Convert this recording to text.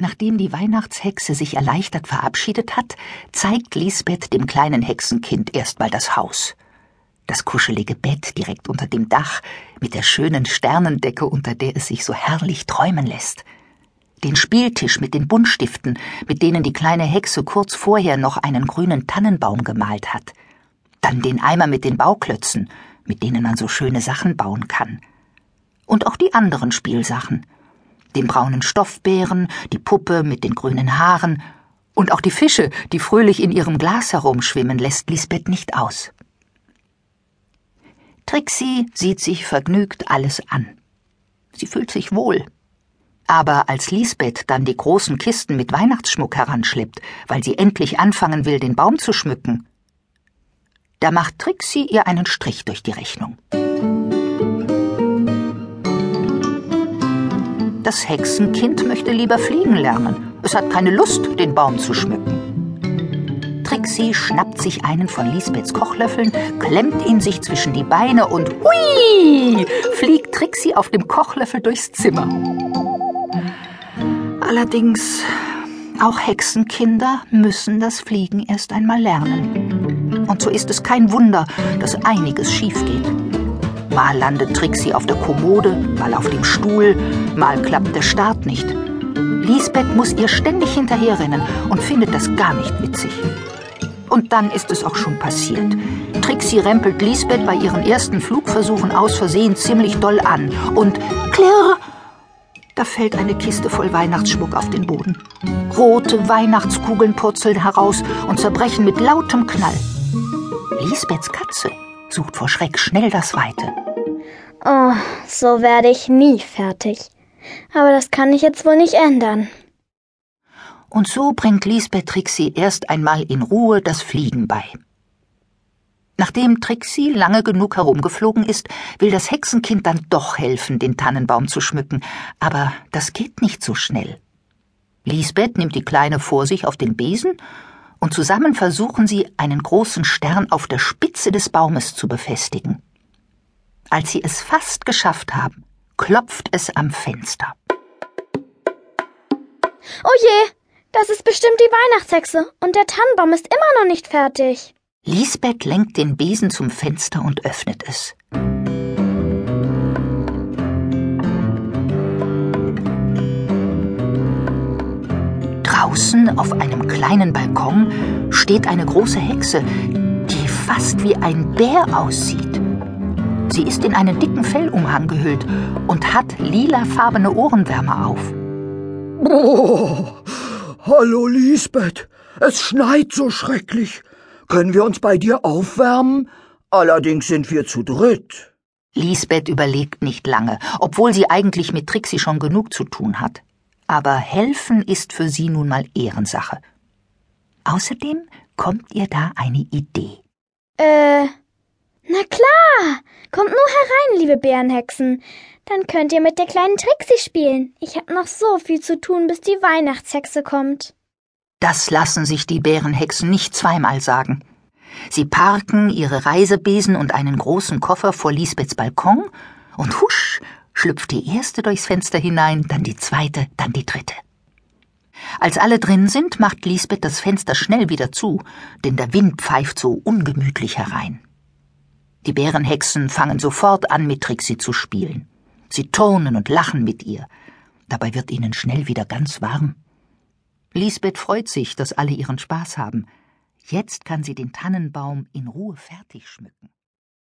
Nachdem die Weihnachtshexe sich erleichtert verabschiedet hat, zeigt Lisbeth dem kleinen Hexenkind erstmal das Haus. Das kuschelige Bett direkt unter dem Dach, mit der schönen Sternendecke, unter der es sich so herrlich träumen lässt. Den Spieltisch mit den Buntstiften, mit denen die kleine Hexe kurz vorher noch einen grünen Tannenbaum gemalt hat. Dann den Eimer mit den Bauklötzen, mit denen man so schöne Sachen bauen kann. Und auch die anderen Spielsachen den braunen Stoffbären, die Puppe mit den grünen Haaren und auch die Fische, die fröhlich in ihrem Glas herumschwimmen, lässt Lisbeth nicht aus. Trixie sieht sich vergnügt alles an. Sie fühlt sich wohl. Aber als Lisbeth dann die großen Kisten mit Weihnachtsschmuck heranschleppt, weil sie endlich anfangen will, den Baum zu schmücken, da macht Trixie ihr einen Strich durch die Rechnung. Das Hexenkind möchte lieber fliegen lernen. Es hat keine Lust, den Baum zu schmücken. Trixie schnappt sich einen von Lisbeths Kochlöffeln, klemmt ihn sich zwischen die Beine und hui, fliegt Trixie auf dem Kochlöffel durchs Zimmer. Allerdings, auch Hexenkinder müssen das Fliegen erst einmal lernen. Und so ist es kein Wunder, dass einiges schief geht. Mal landet Trixie auf der Kommode, mal auf dem Stuhl, mal klappt der Start nicht. Lisbeth muss ihr ständig hinterherrennen und findet das gar nicht witzig. Und dann ist es auch schon passiert. Trixie rempelt Lisbeth bei ihren ersten Flugversuchen aus Versehen ziemlich doll an. Und klirr! Da fällt eine Kiste voll Weihnachtsschmuck auf den Boden. Rote Weihnachtskugeln purzeln heraus und zerbrechen mit lautem Knall. Lisbeths Katze sucht vor Schreck schnell das Weite. Oh, so werde ich nie fertig. Aber das kann ich jetzt wohl nicht ändern. Und so bringt Lisbeth Trixie erst einmal in Ruhe das Fliegen bei. Nachdem Trixie lange genug herumgeflogen ist, will das Hexenkind dann doch helfen, den Tannenbaum zu schmücken, aber das geht nicht so schnell. Lisbeth nimmt die Kleine vor sich auf den Besen und zusammen versuchen sie, einen großen Stern auf der Spitze des Baumes zu befestigen. Als sie es fast geschafft haben, klopft es am Fenster. Oh je, das ist bestimmt die Weihnachtshexe und der Tannenbaum ist immer noch nicht fertig. Lisbeth lenkt den Besen zum Fenster und öffnet es. Draußen auf einem kleinen Balkon steht eine große Hexe, die fast wie ein Bär aussieht. Sie ist in einen dicken Fellumhang gehüllt und hat lilafarbene Ohrenwärmer auf. Oh, hallo Lisbeth, es schneit so schrecklich. Können wir uns bei dir aufwärmen? Allerdings sind wir zu dritt. Lisbeth überlegt nicht lange, obwohl sie eigentlich mit Trixie schon genug zu tun hat aber helfen ist für sie nun mal Ehrensache. Außerdem kommt ihr da eine Idee. Äh, na klar. Kommt nur herein, liebe Bärenhexen. Dann könnt ihr mit der kleinen Trixie spielen. Ich hab noch so viel zu tun, bis die Weihnachtshexe kommt. Das lassen sich die Bärenhexen nicht zweimal sagen. Sie parken ihre Reisebesen und einen großen Koffer vor Lisbeths Balkon und husch schlüpft die erste durchs Fenster hinein, dann die zweite, dann die dritte. Als alle drin sind, macht Lisbeth das Fenster schnell wieder zu, denn der Wind pfeift so ungemütlich herein. Die Bärenhexen fangen sofort an, mit Trixie zu spielen. Sie turnen und lachen mit ihr. Dabei wird ihnen schnell wieder ganz warm. Lisbeth freut sich, dass alle ihren Spaß haben. Jetzt kann sie den Tannenbaum in Ruhe fertig schmücken.